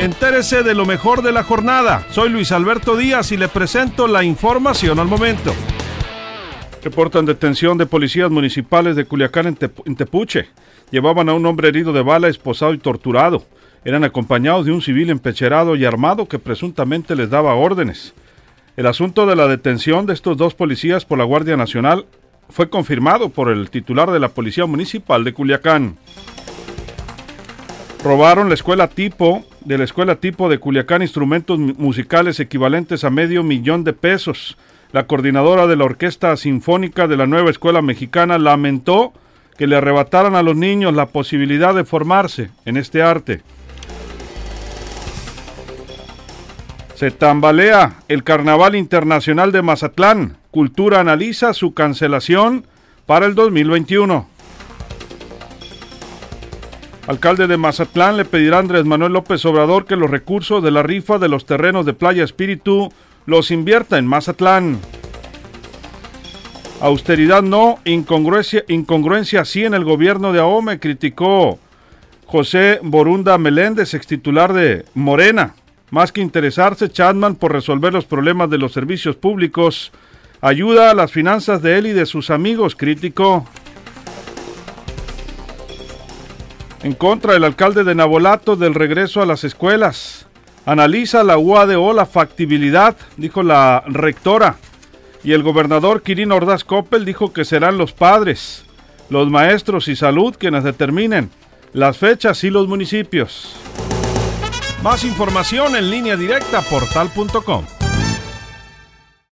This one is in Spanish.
Entérese de lo mejor de la jornada. Soy Luis Alberto Díaz y le presento la información al momento. Reportan detención de policías municipales de Culiacán en, en Tepuche. Llevaban a un hombre herido de bala, esposado y torturado. Eran acompañados de un civil empecherado y armado que presuntamente les daba órdenes. El asunto de la detención de estos dos policías por la Guardia Nacional fue confirmado por el titular de la Policía Municipal de Culiacán. Robaron la escuela tipo de la escuela tipo de Culiacán instrumentos musicales equivalentes a medio millón de pesos. La coordinadora de la Orquesta Sinfónica de la Nueva Escuela Mexicana lamentó que le arrebataran a los niños la posibilidad de formarse en este arte. Se tambalea el Carnaval Internacional de Mazatlán. Cultura analiza su cancelación para el 2021. Alcalde de Mazatlán le pedirá a Andrés Manuel López Obrador que los recursos de la rifa de los terrenos de Playa Espíritu los invierta en Mazatlán. Austeridad no, incongruencia, incongruencia sí en el gobierno de Ahome, criticó José Borunda Meléndez, ex titular de Morena. Más que interesarse, Chadman por resolver los problemas de los servicios públicos, ayuda a las finanzas de él y de sus amigos, crítico. En contra del alcalde de Nabolato del regreso a las escuelas. Analiza la UADO la factibilidad, dijo la rectora. Y el gobernador Quirino Ordaz Coppel dijo que serán los padres, los maestros y salud quienes determinen las fechas y los municipios. Más información en línea directa portal.com.